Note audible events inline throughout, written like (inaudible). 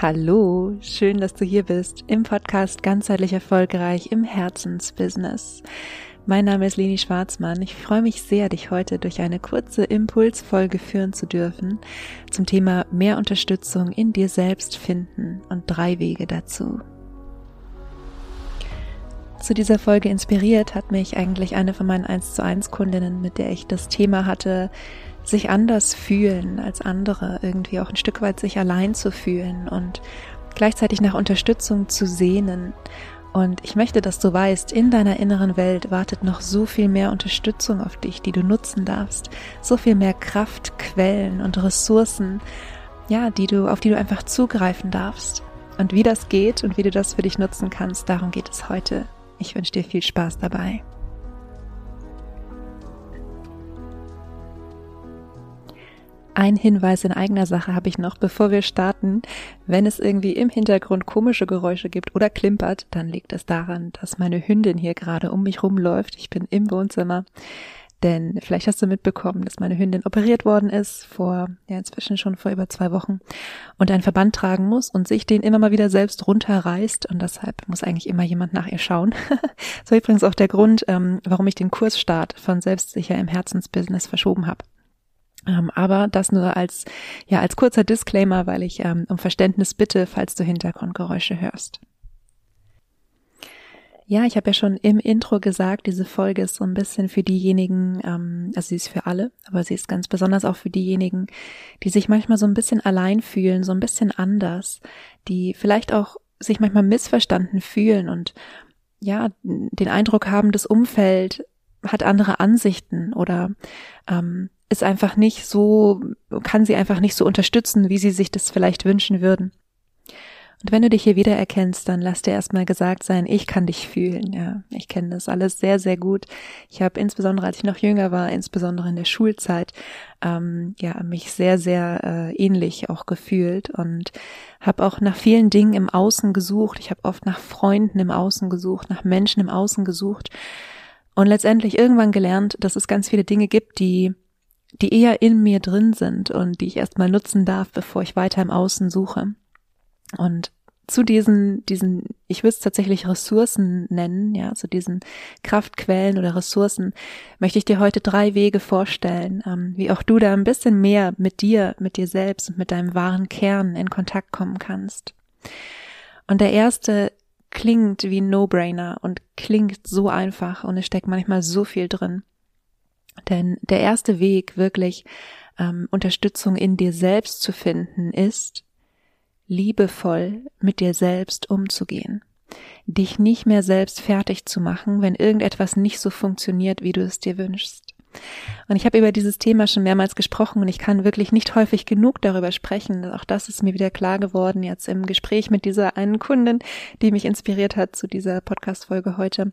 Hallo, schön, dass du hier bist im Podcast Ganzheitlich Erfolgreich im Herzensbusiness. Mein Name ist Leni Schwarzmann. Ich freue mich sehr, dich heute durch eine kurze Impulsfolge führen zu dürfen zum Thema mehr Unterstützung in dir selbst finden und drei Wege dazu. Zu dieser Folge inspiriert hat mich eigentlich eine von meinen 1 zu 1 Kundinnen, mit der ich das Thema hatte, sich anders fühlen als andere, irgendwie auch ein Stück weit sich allein zu fühlen und gleichzeitig nach Unterstützung zu sehnen. Und ich möchte, dass du weißt, in deiner inneren Welt wartet noch so viel mehr Unterstützung auf dich, die du nutzen darfst, so viel mehr Kraftquellen und Ressourcen, ja, die du, auf die du einfach zugreifen darfst. Und wie das geht und wie du das für dich nutzen kannst, darum geht es heute. Ich wünsche dir viel Spaß dabei. Ein Hinweis in eigener Sache habe ich noch, bevor wir starten. Wenn es irgendwie im Hintergrund komische Geräusche gibt oder klimpert, dann liegt es daran, dass meine Hündin hier gerade um mich rumläuft. Ich bin im Wohnzimmer. Denn vielleicht hast du mitbekommen, dass meine Hündin operiert worden ist, vor, ja, inzwischen schon vor über zwei Wochen, und einen Verband tragen muss und sich den immer mal wieder selbst runterreißt. Und deshalb muss eigentlich immer jemand nach ihr schauen. (laughs) das war übrigens auch der Grund, ähm, warum ich den Kursstart von Selbstsicher im Herzensbusiness verschoben habe. Ähm, aber das nur als, ja, als kurzer Disclaimer, weil ich ähm, um Verständnis bitte, falls du Hintergrundgeräusche hörst. Ja, ich habe ja schon im Intro gesagt, diese Folge ist so ein bisschen für diejenigen, ähm, also sie ist für alle, aber sie ist ganz besonders auch für diejenigen, die sich manchmal so ein bisschen allein fühlen, so ein bisschen anders, die vielleicht auch sich manchmal missverstanden fühlen und ja, den Eindruck haben, das Umfeld hat andere Ansichten oder ähm, ist einfach nicht so, kann sie einfach nicht so unterstützen, wie sie sich das vielleicht wünschen würden. Und wenn du dich hier wiedererkennst, dann lass dir erstmal gesagt sein, ich kann dich fühlen. Ja, ich kenne das alles sehr, sehr gut. Ich habe insbesondere, als ich noch jünger war, insbesondere in der Schulzeit, ähm, ja, mich sehr, sehr äh, ähnlich auch gefühlt und habe auch nach vielen Dingen im Außen gesucht. Ich habe oft nach Freunden im Außen gesucht, nach Menschen im Außen gesucht und letztendlich irgendwann gelernt, dass es ganz viele Dinge gibt, die die eher in mir drin sind und die ich erstmal nutzen darf, bevor ich weiter im Außen suche. Und zu diesen, diesen, ich würde es tatsächlich Ressourcen nennen, ja, zu diesen Kraftquellen oder Ressourcen, möchte ich dir heute drei Wege vorstellen, ähm, wie auch du da ein bisschen mehr mit dir, mit dir selbst und mit deinem wahren Kern in Kontakt kommen kannst. Und der erste klingt wie ein No-Brainer und klingt so einfach und es steckt manchmal so viel drin. Denn der erste Weg, wirklich ähm, Unterstützung in dir selbst zu finden, ist, liebevoll mit dir selbst umzugehen. Dich nicht mehr selbst fertig zu machen, wenn irgendetwas nicht so funktioniert, wie du es dir wünschst. Und ich habe über dieses Thema schon mehrmals gesprochen und ich kann wirklich nicht häufig genug darüber sprechen. Auch das ist mir wieder klar geworden jetzt im Gespräch mit dieser einen Kundin, die mich inspiriert hat zu dieser Podcast-Folge heute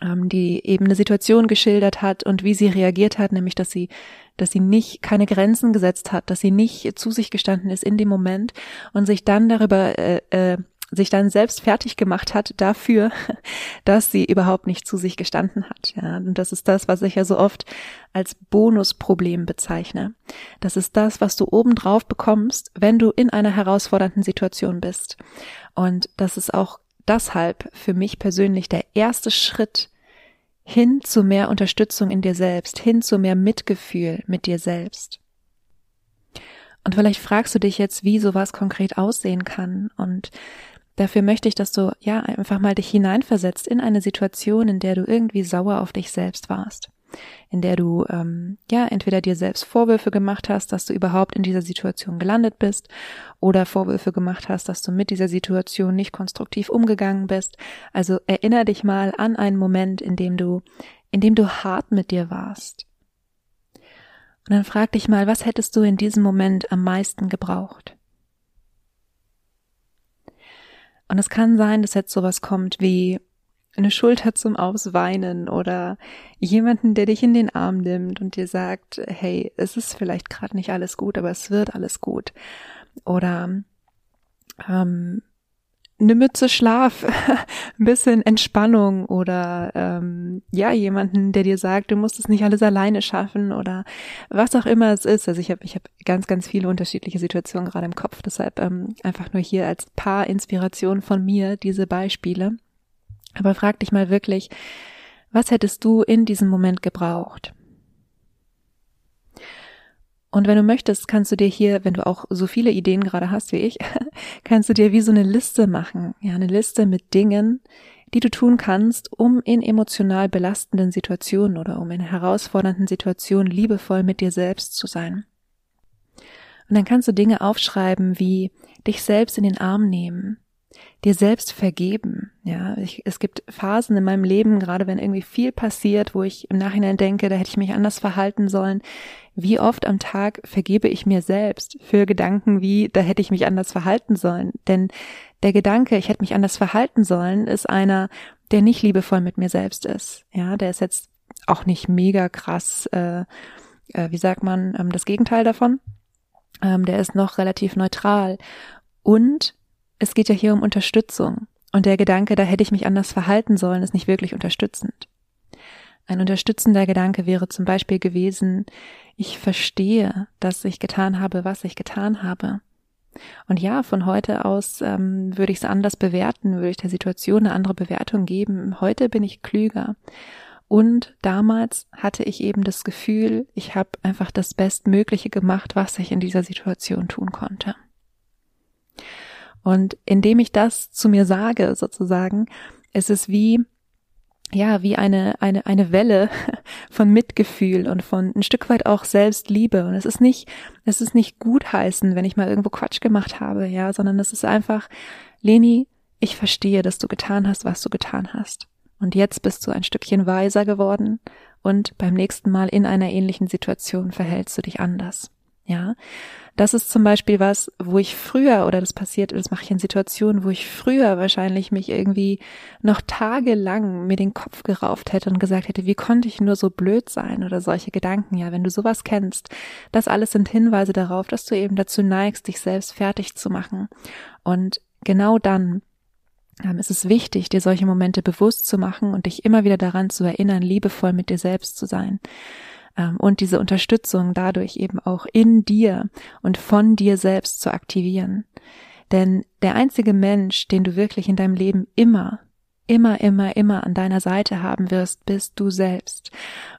die eben eine Situation geschildert hat und wie sie reagiert hat, nämlich dass sie, dass sie nicht keine Grenzen gesetzt hat, dass sie nicht zu sich gestanden ist in dem Moment und sich dann darüber äh, äh, sich dann selbst fertig gemacht hat dafür, (laughs) dass sie überhaupt nicht zu sich gestanden hat. Ja, und das ist das, was ich ja so oft als Bonusproblem bezeichne. Das ist das, was du obendrauf bekommst, wenn du in einer herausfordernden Situation bist. Und das ist auch deshalb für mich persönlich der erste Schritt hin zu mehr Unterstützung in dir selbst, hin zu mehr Mitgefühl mit dir selbst. Und vielleicht fragst du dich jetzt, wie sowas konkret aussehen kann. Und dafür möchte ich, dass du ja einfach mal dich hineinversetzt in eine Situation, in der du irgendwie sauer auf dich selbst warst in der du ähm, ja entweder dir selbst Vorwürfe gemacht hast, dass du überhaupt in dieser Situation gelandet bist, oder Vorwürfe gemacht hast, dass du mit dieser Situation nicht konstruktiv umgegangen bist. Also erinnere dich mal an einen Moment, in dem du, in dem du hart mit dir warst. Und dann frag dich mal, was hättest du in diesem Moment am meisten gebraucht? Und es kann sein, dass jetzt sowas kommt wie, eine Schulter zum Ausweinen oder jemanden, der dich in den Arm nimmt und dir sagt, hey, es ist vielleicht gerade nicht alles gut, aber es wird alles gut. Oder ähm, eine Mütze Schlaf, (laughs) ein bisschen Entspannung oder ähm, ja, jemanden, der dir sagt, du musst es nicht alles alleine schaffen oder was auch immer es ist. Also ich habe ich hab ganz, ganz viele unterschiedliche Situationen gerade im Kopf. Deshalb ähm, einfach nur hier als paar Inspirationen von mir diese Beispiele. Aber frag dich mal wirklich, was hättest du in diesem Moment gebraucht? Und wenn du möchtest, kannst du dir hier, wenn du auch so viele Ideen gerade hast wie ich, (laughs) kannst du dir wie so eine Liste machen. Ja, eine Liste mit Dingen, die du tun kannst, um in emotional belastenden Situationen oder um in herausfordernden Situationen liebevoll mit dir selbst zu sein. Und dann kannst du Dinge aufschreiben wie dich selbst in den Arm nehmen, dir selbst vergeben. Ja, ich, es gibt Phasen in meinem Leben, gerade wenn irgendwie viel passiert, wo ich im Nachhinein denke, da hätte ich mich anders verhalten sollen. Wie oft am Tag vergebe ich mir selbst für Gedanken wie, da hätte ich mich anders verhalten sollen? Denn der Gedanke, ich hätte mich anders verhalten sollen, ist einer, der nicht liebevoll mit mir selbst ist. Ja, der ist jetzt auch nicht mega krass, äh, äh, wie sagt man, ähm, das Gegenteil davon. Ähm, der ist noch relativ neutral. Und es geht ja hier um Unterstützung. Und der Gedanke, da hätte ich mich anders verhalten sollen, ist nicht wirklich unterstützend. Ein unterstützender Gedanke wäre zum Beispiel gewesen, ich verstehe, dass ich getan habe, was ich getan habe. Und ja, von heute aus ähm, würde ich es anders bewerten, würde ich der Situation eine andere Bewertung geben. Heute bin ich klüger. Und damals hatte ich eben das Gefühl, ich habe einfach das Bestmögliche gemacht, was ich in dieser Situation tun konnte. Und indem ich das zu mir sage, sozusagen, ist es wie, ja, wie eine, eine, eine Welle (laughs) von Mitgefühl und von ein Stück weit auch Selbstliebe. Und es ist nicht, es ist nicht gutheißen, wenn ich mal irgendwo Quatsch gemacht habe, ja, sondern es ist einfach, Leni, ich verstehe, dass du getan hast, was du getan hast. Und jetzt bist du ein Stückchen weiser geworden und beim nächsten Mal in einer ähnlichen Situation verhältst du dich anders. Ja, das ist zum Beispiel was, wo ich früher, oder das passiert, das mache ich in Situationen, wo ich früher wahrscheinlich mich irgendwie noch tagelang mir den Kopf gerauft hätte und gesagt hätte, wie konnte ich nur so blöd sein oder solche Gedanken. Ja, wenn du sowas kennst, das alles sind Hinweise darauf, dass du eben dazu neigst, dich selbst fertig zu machen. Und genau dann ähm, ist es wichtig, dir solche Momente bewusst zu machen und dich immer wieder daran zu erinnern, liebevoll mit dir selbst zu sein und diese Unterstützung dadurch eben auch in dir und von dir selbst zu aktivieren. Denn der einzige Mensch, den du wirklich in deinem Leben immer, immer, immer, immer an deiner Seite haben wirst, bist du selbst.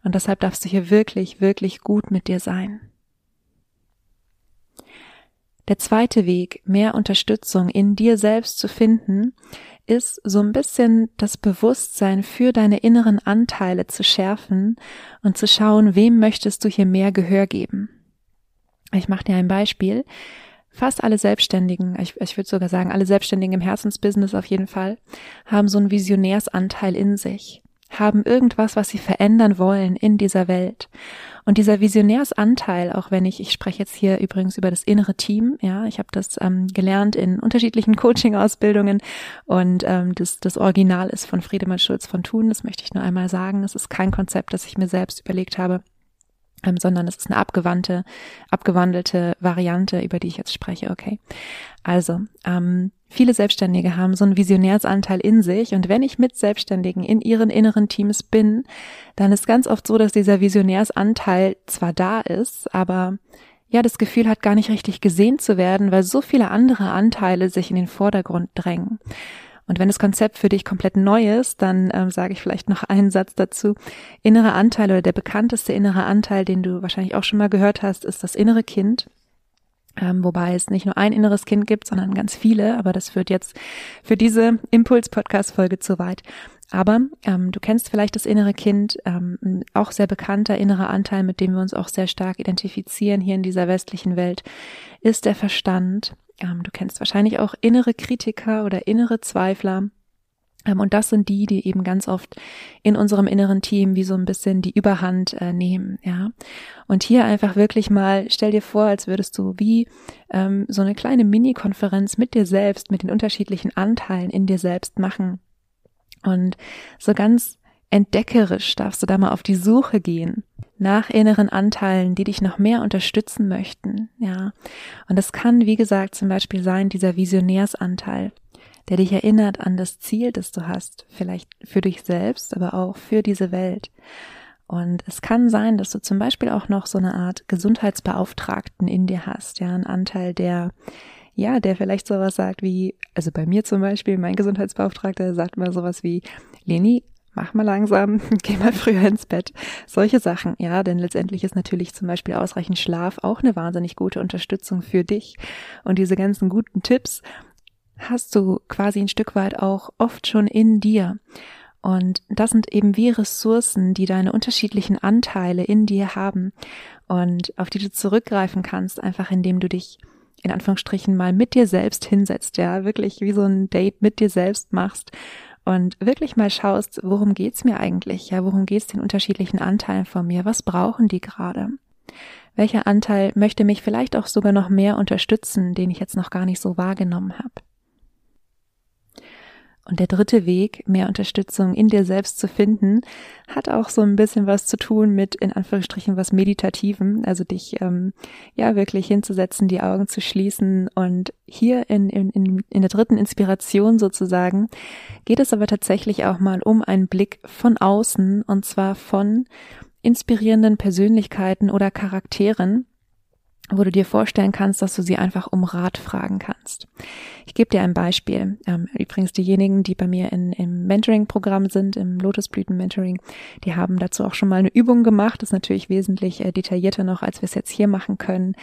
Und deshalb darfst du hier wirklich, wirklich gut mit dir sein. Der zweite Weg, mehr Unterstützung in dir selbst zu finden, ist so ein bisschen das Bewusstsein für deine inneren Anteile zu schärfen und zu schauen, wem möchtest du hier mehr Gehör geben. Ich mache dir ein Beispiel. Fast alle Selbstständigen, ich, ich würde sogar sagen, alle Selbstständigen im Herzensbusiness auf jeden Fall, haben so einen Visionärsanteil in sich haben irgendwas, was sie verändern wollen in dieser Welt. Und dieser Visionärsanteil, auch wenn ich, ich spreche jetzt hier übrigens über das innere Team, ja, ich habe das ähm, gelernt in unterschiedlichen (laughs) Coaching-Ausbildungen und ähm, das, das Original ist von Friedemann Schulz von Thun, das möchte ich nur einmal sagen. Es ist kein Konzept, das ich mir selbst überlegt habe, ähm, sondern es ist eine abgewandte, abgewandelte Variante, über die ich jetzt spreche, okay. Also, ähm, Viele Selbstständige haben so einen Visionärsanteil in sich und wenn ich mit Selbstständigen in ihren inneren Teams bin, dann ist ganz oft so, dass dieser Visionärsanteil zwar da ist, aber ja, das Gefühl hat gar nicht richtig gesehen zu werden, weil so viele andere Anteile sich in den Vordergrund drängen. Und wenn das Konzept für dich komplett neu ist, dann ähm, sage ich vielleicht noch einen Satz dazu. Innere Anteil oder der bekannteste innere Anteil, den du wahrscheinlich auch schon mal gehört hast, ist das innere Kind. Ähm, wobei es nicht nur ein inneres Kind gibt, sondern ganz viele, aber das führt jetzt für diese Impuls-Podcast-Folge zu weit. Aber ähm, du kennst vielleicht das innere Kind, ähm, auch sehr bekannter innerer Anteil, mit dem wir uns auch sehr stark identifizieren hier in dieser westlichen Welt, ist der Verstand. Ähm, du kennst wahrscheinlich auch innere Kritiker oder innere Zweifler. Ähm, und das sind die, die eben ganz oft in unserem inneren Team wie so ein bisschen die Überhand äh, nehmen, ja. Und hier einfach wirklich mal, stell dir vor, als würdest du wie ähm, so eine kleine Mini-Konferenz mit dir selbst, mit den unterschiedlichen Anteilen in dir selbst machen. Und so ganz entdeckerisch darfst du da mal auf die Suche gehen nach inneren Anteilen, die dich noch mehr unterstützen möchten, ja. Und das kann, wie gesagt, zum Beispiel sein, dieser Visionärsanteil der dich erinnert an das Ziel, das du hast, vielleicht für dich selbst, aber auch für diese Welt. Und es kann sein, dass du zum Beispiel auch noch so eine Art Gesundheitsbeauftragten in dir hast, ja, ein Anteil, der, ja, der vielleicht sowas sagt wie, also bei mir zum Beispiel, mein Gesundheitsbeauftragter sagt mal sowas wie, Leni, mach mal langsam, (laughs) geh mal früher ins Bett. Solche Sachen, ja, denn letztendlich ist natürlich zum Beispiel ausreichend Schlaf auch eine wahnsinnig gute Unterstützung für dich. Und diese ganzen guten Tipps hast du quasi ein Stück weit auch oft schon in dir. Und das sind eben wie Ressourcen, die deine unterschiedlichen Anteile in dir haben und auf die du zurückgreifen kannst, einfach indem du dich in Anführungsstrichen mal mit dir selbst hinsetzt, ja, wirklich wie so ein Date mit dir selbst machst und wirklich mal schaust, worum geht's mir eigentlich, ja, worum geht's den unterschiedlichen Anteilen von mir, was brauchen die gerade? Welcher Anteil möchte mich vielleicht auch sogar noch mehr unterstützen, den ich jetzt noch gar nicht so wahrgenommen habe? Und der dritte Weg, mehr Unterstützung in dir selbst zu finden, hat auch so ein bisschen was zu tun mit, in Anführungsstrichen, was Meditativen, also dich ähm, ja wirklich hinzusetzen, die Augen zu schließen. Und hier in, in, in der dritten Inspiration sozusagen geht es aber tatsächlich auch mal um einen Blick von außen, und zwar von inspirierenden Persönlichkeiten oder Charakteren, wo du dir vorstellen kannst, dass du sie einfach um Rat fragen kannst. Ich gebe dir ein Beispiel. Ähm, übrigens diejenigen, die bei mir in, im Mentoring-Programm sind, im Lotusblüten-Mentoring, die haben dazu auch schon mal eine Übung gemacht. Das ist natürlich wesentlich äh, detaillierter noch, als wir es jetzt hier machen können.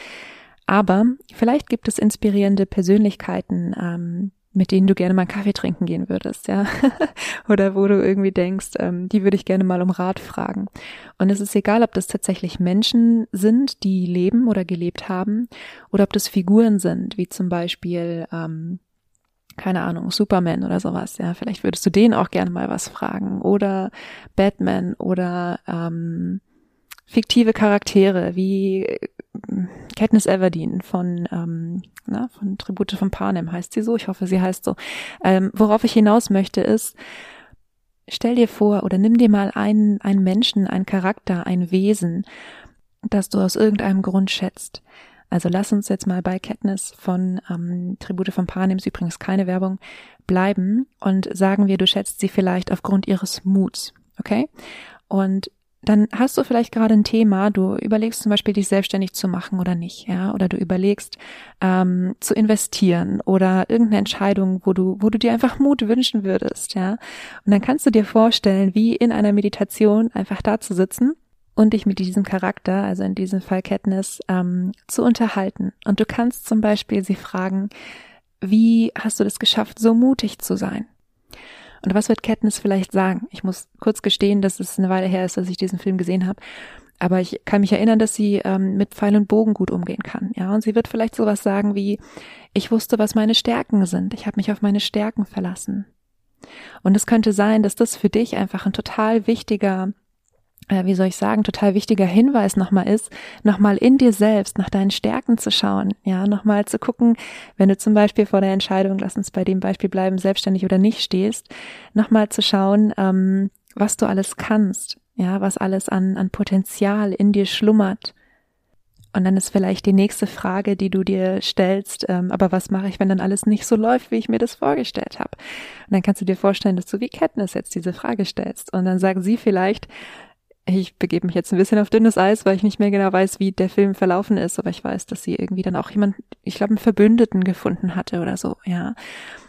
Aber vielleicht gibt es inspirierende Persönlichkeiten, ähm, mit denen du gerne mal Kaffee trinken gehen würdest, ja. (laughs) Oder wo du irgendwie denkst, ähm, die würde ich gerne mal um Rat fragen. Und es ist egal, ob das tatsächlich Menschen sind, die leben oder gelebt haben, oder ob das Figuren sind, wie zum Beispiel, ähm, keine Ahnung, Superman oder sowas, ja. Vielleicht würdest du denen auch gerne mal was fragen. Oder Batman oder ähm, fiktive Charaktere wie Katniss Everdeen von, ähm, na, von Tribute von Panem heißt sie so. Ich hoffe, sie heißt so. Ähm, worauf ich hinaus möchte ist, stell dir vor oder nimm dir mal einen, einen Menschen, einen Charakter, ein Wesen, das du aus irgendeinem Grund schätzt. Also lass uns jetzt mal bei Katniss von ähm, Tribute von Panem, ist übrigens keine Werbung, bleiben und sagen wir, du schätzt sie vielleicht aufgrund ihres Muts, okay? Und dann hast du vielleicht gerade ein Thema, du überlegst zum Beispiel, dich selbstständig zu machen oder nicht, ja, oder du überlegst ähm, zu investieren oder irgendeine Entscheidung, wo du, wo du dir einfach Mut wünschen würdest, ja. Und dann kannst du dir vorstellen, wie in einer Meditation einfach da zu sitzen und dich mit diesem Charakter, also in diesem Fall Katniss, ähm, zu unterhalten. Und du kannst zum Beispiel sie fragen, wie hast du das geschafft, so mutig zu sein? Und was wird Katniss vielleicht sagen? Ich muss kurz gestehen, dass es eine Weile her ist, dass ich diesen Film gesehen habe. Aber ich kann mich erinnern, dass sie ähm, mit Pfeil und Bogen gut umgehen kann. Ja, und sie wird vielleicht sowas sagen wie, ich wusste, was meine Stärken sind. Ich habe mich auf meine Stärken verlassen. Und es könnte sein, dass das für dich einfach ein total wichtiger wie soll ich sagen, total wichtiger Hinweis nochmal ist, nochmal in dir selbst nach deinen Stärken zu schauen, ja, nochmal zu gucken, wenn du zum Beispiel vor der Entscheidung, lass uns bei dem Beispiel bleiben, selbstständig oder nicht stehst, nochmal zu schauen, ähm, was du alles kannst, ja, was alles an, an Potenzial in dir schlummert. Und dann ist vielleicht die nächste Frage, die du dir stellst, ähm, aber was mache ich, wenn dann alles nicht so läuft, wie ich mir das vorgestellt habe? Und dann kannst du dir vorstellen, dass du wie Katniss jetzt diese Frage stellst. Und dann sagen sie vielleicht, ich begebe mich jetzt ein bisschen auf dünnes Eis, weil ich nicht mehr genau weiß, wie der Film verlaufen ist, aber ich weiß, dass sie irgendwie dann auch jemand, ich glaube, einen Verbündeten gefunden hatte oder so, ja.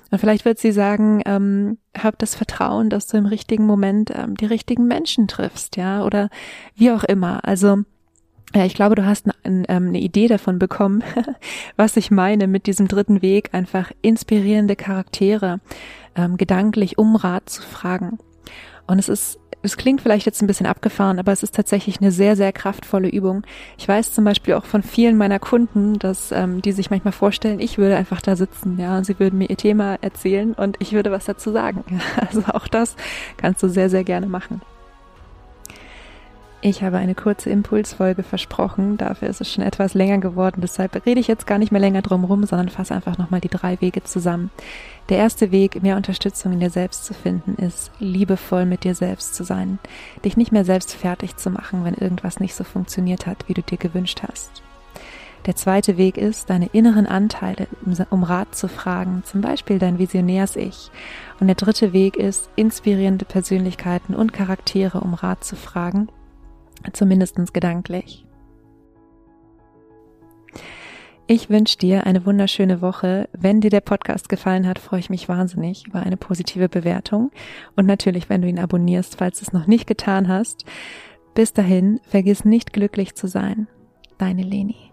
Und vielleicht wird sie sagen, ähm, hab das Vertrauen, dass du im richtigen Moment ähm, die richtigen Menschen triffst, ja, oder wie auch immer. Also ja, ich glaube, du hast eine, ähm, eine Idee davon bekommen, (laughs) was ich meine mit diesem dritten Weg, einfach inspirierende Charaktere ähm, gedanklich um Rat zu fragen. Und es ist es klingt vielleicht jetzt ein bisschen abgefahren, aber es ist tatsächlich eine sehr, sehr kraftvolle Übung. Ich weiß zum Beispiel auch von vielen meiner Kunden, dass ähm, die sich manchmal vorstellen, ich würde einfach da sitzen, ja, und sie würden mir ihr Thema erzählen und ich würde was dazu sagen. (laughs) Also auch das kannst du sehr, sehr gerne machen. Ich habe eine kurze Impulsfolge versprochen, dafür ist es schon etwas länger geworden, deshalb rede ich jetzt gar nicht mehr länger drum rum, sondern fasse einfach nochmal die drei Wege zusammen. Der erste Weg, mehr Unterstützung in dir selbst zu finden, ist, liebevoll mit dir selbst zu sein, dich nicht mehr selbst fertig zu machen, wenn irgendwas nicht so funktioniert hat, wie du dir gewünscht hast. Der zweite Weg ist, deine inneren Anteile um Rat zu fragen, zum Beispiel dein Visionärs-Ich. Und der dritte Weg ist, inspirierende Persönlichkeiten und Charaktere um Rat zu fragen, zumindestens gedanklich. Ich wünsche dir eine wunderschöne Woche. Wenn dir der Podcast gefallen hat, freue ich mich wahnsinnig über eine positive Bewertung und natürlich, wenn du ihn abonnierst, falls du es noch nicht getan hast. Bis dahin, vergiss nicht glücklich zu sein. Deine Leni.